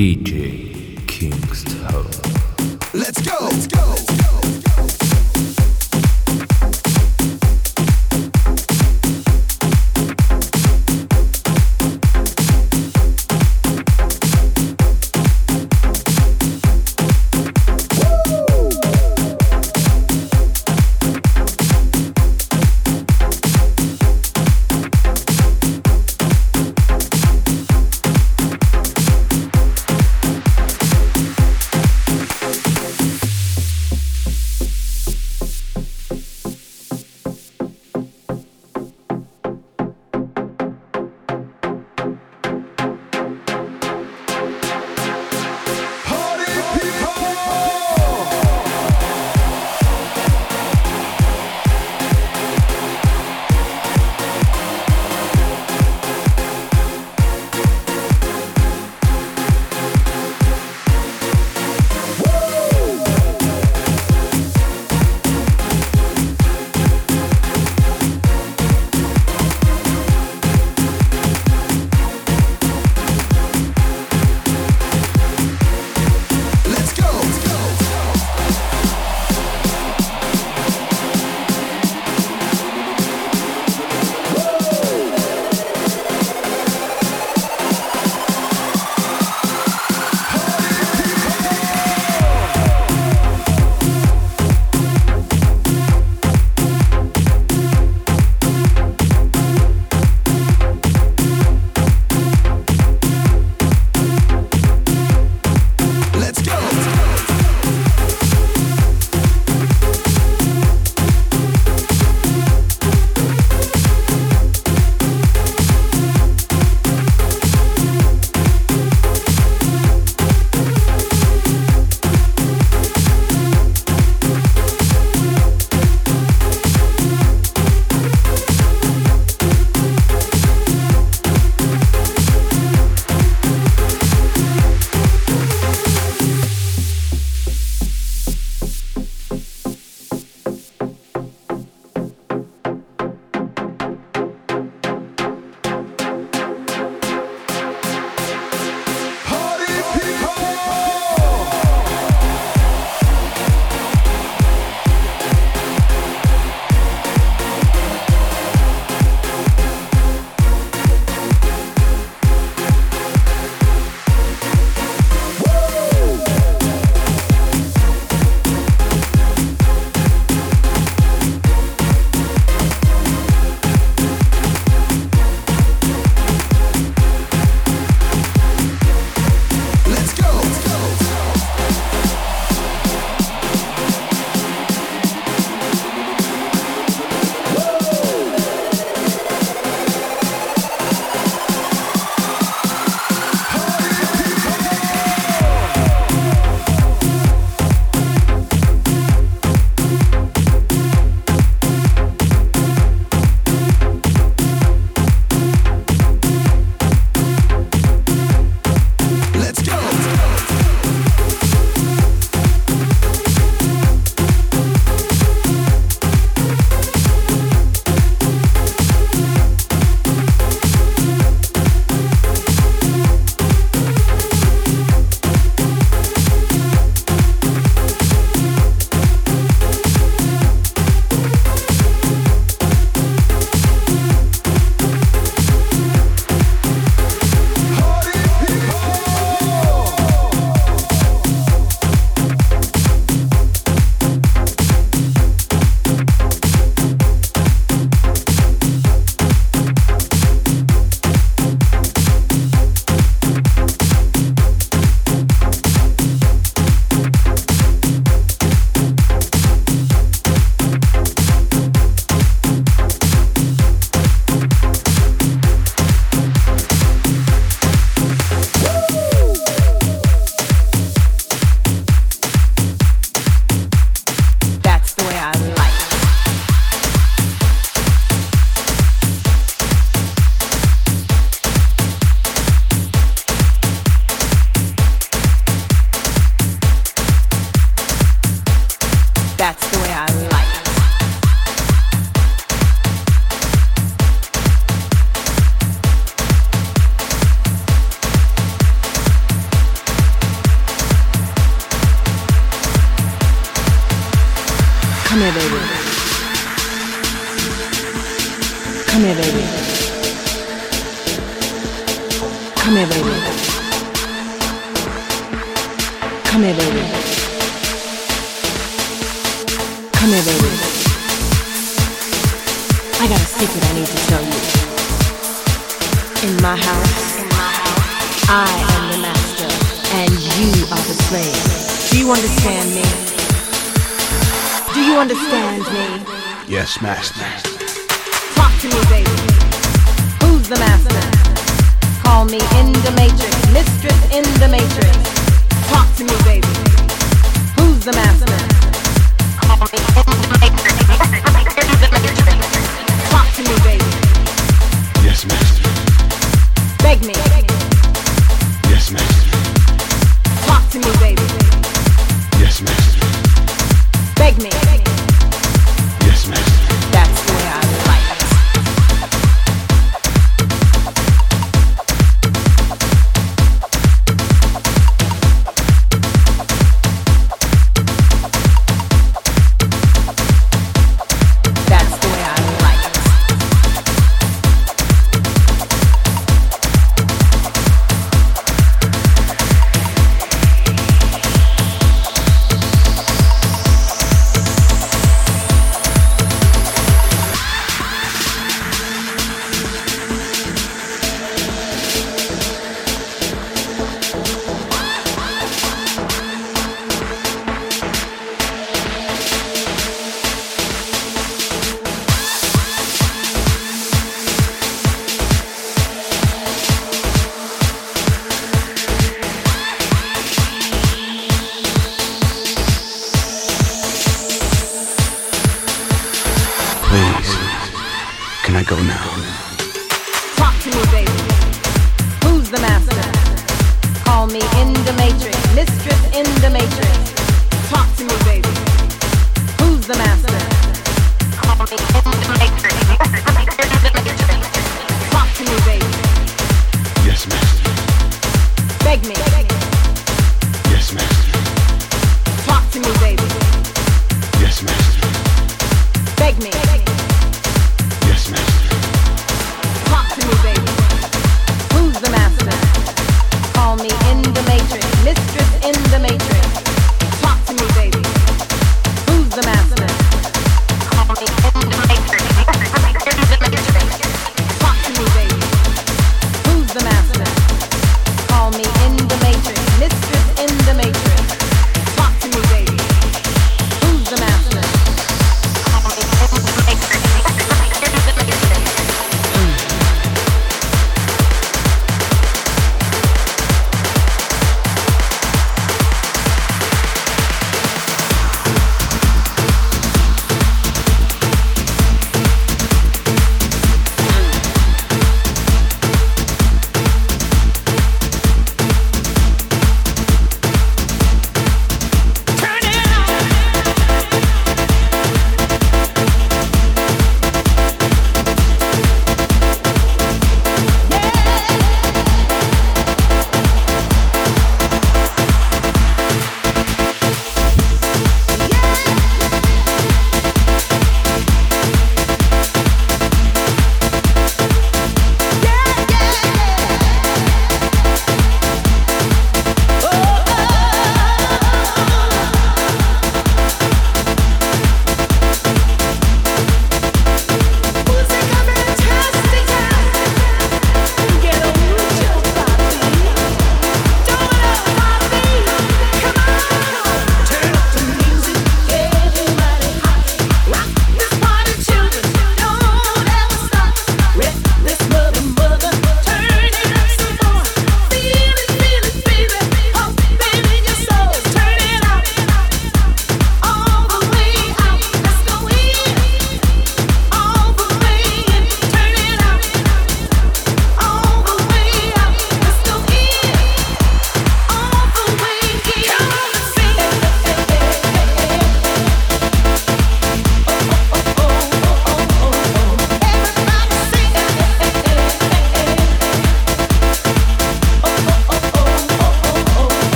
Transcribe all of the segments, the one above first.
DJ Kingston. Let's go. Let's go. Let's go.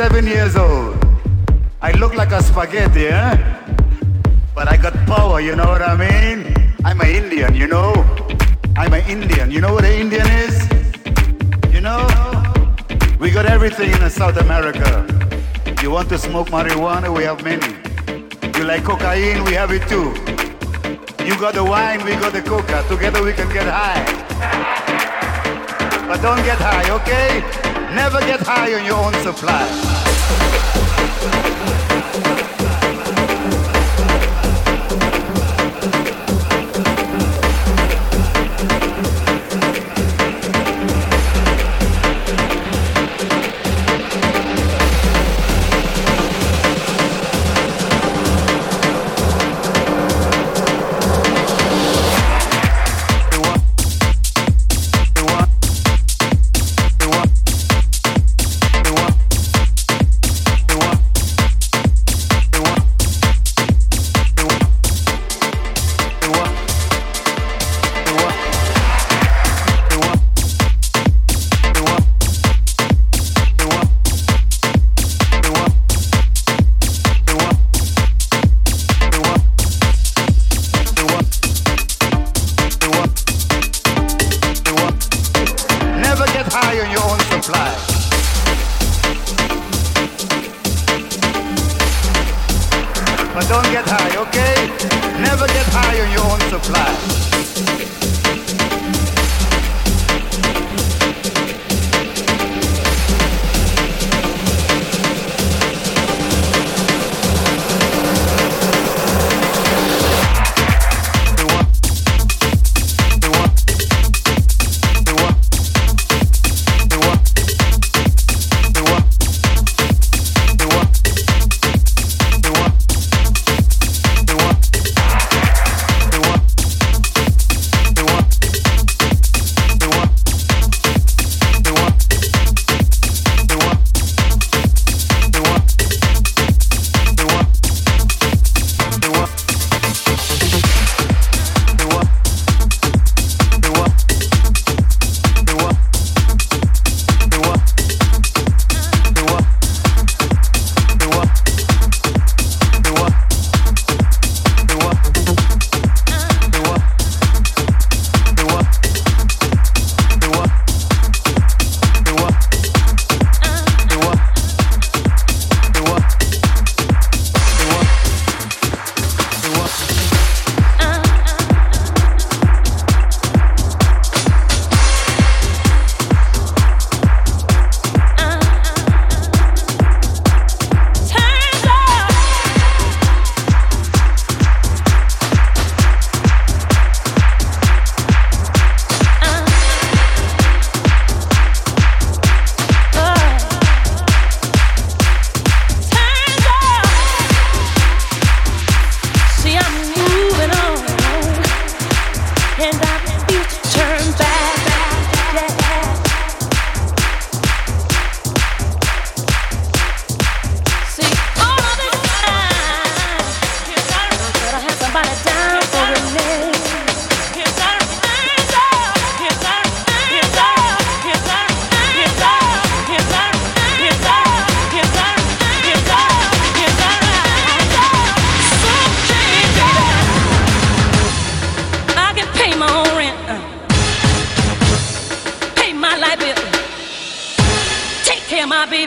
57 years old. I look like a spaghetti, eh? But I got power, you know what I mean? I'm an Indian, you know? I'm an Indian. You know what an Indian is? You know? We got everything in South America. You want to smoke marijuana? We have many. You like cocaine? We have it too. You got the wine, we got the coca. Together we can get high. But don't get high, okay? Never get high on your own supply.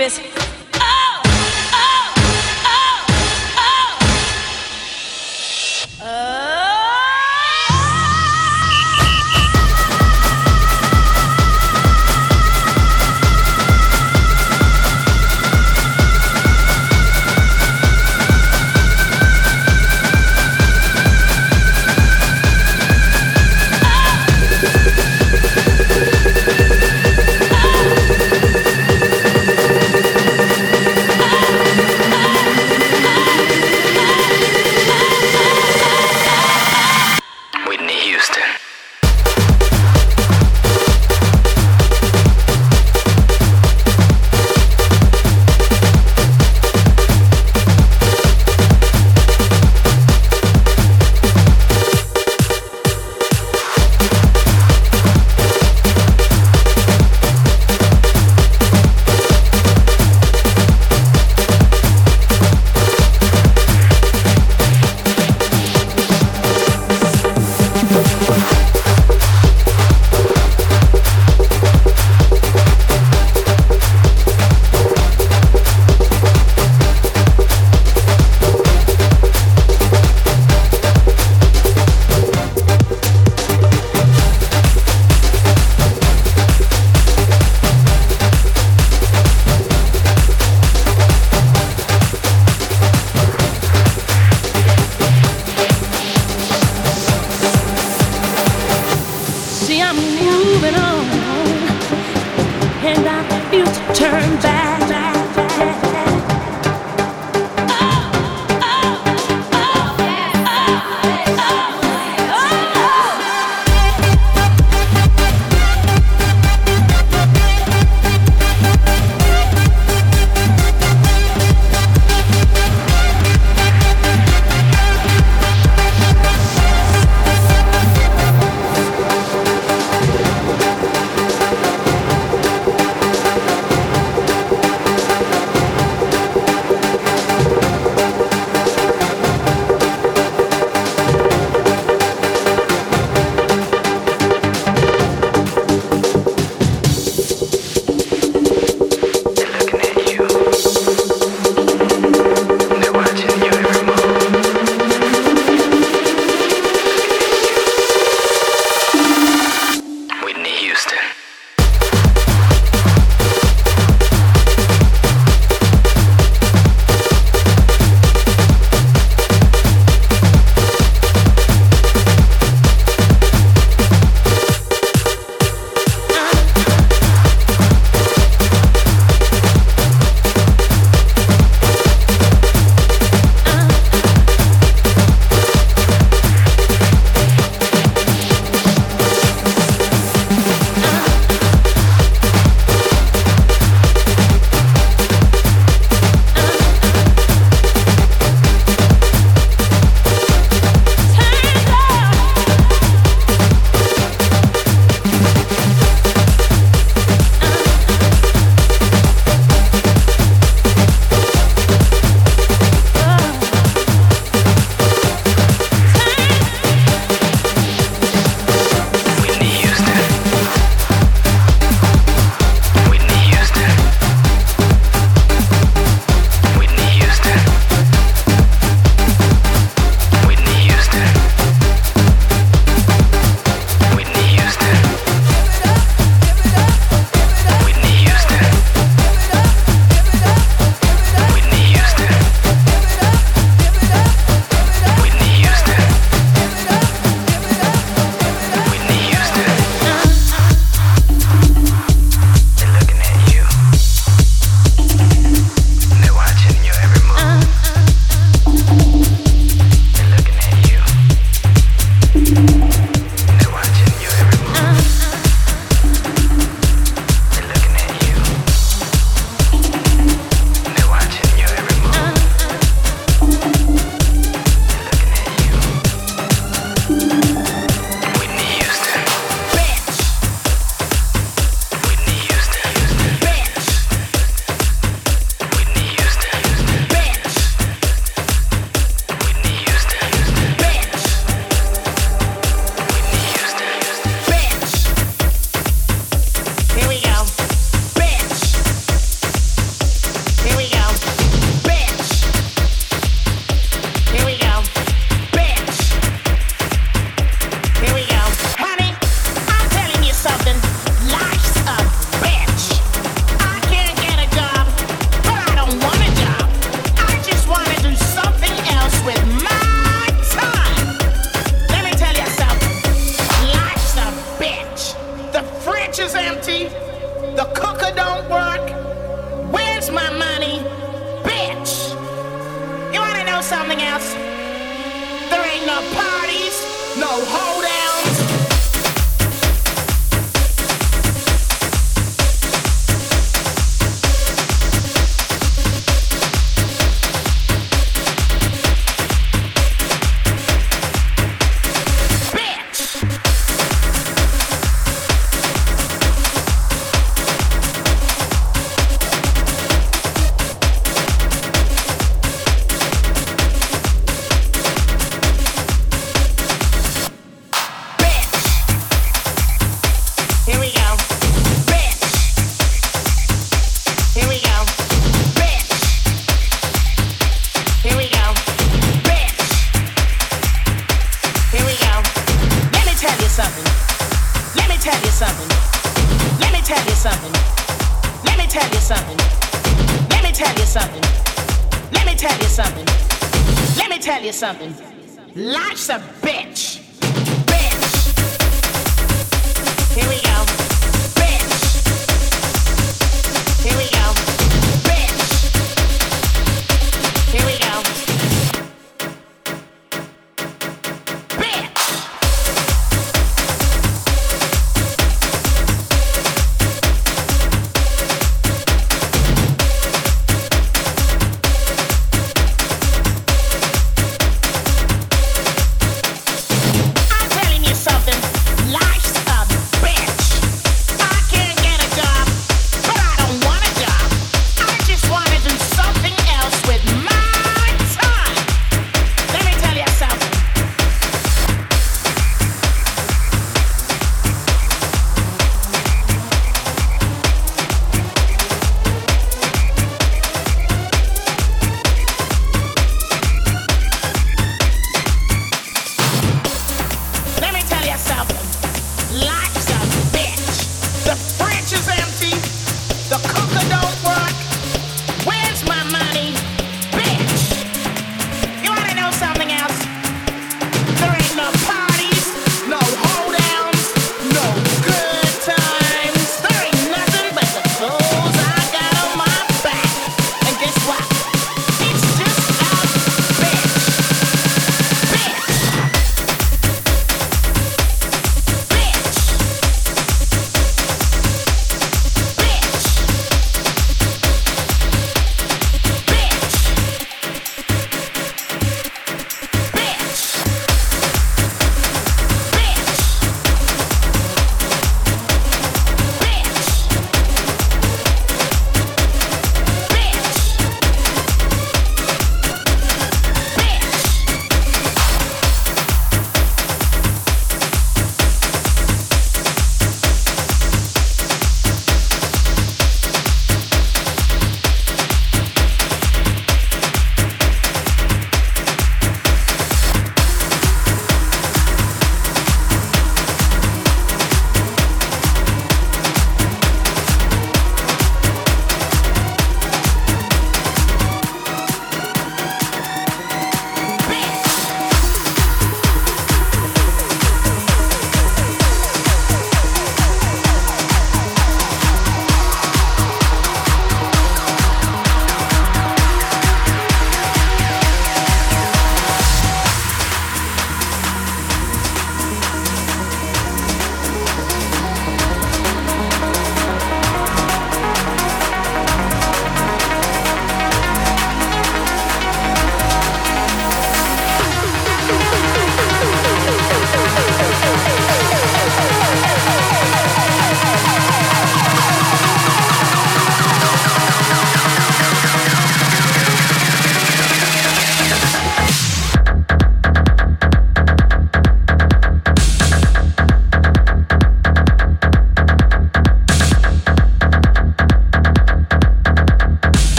Davis.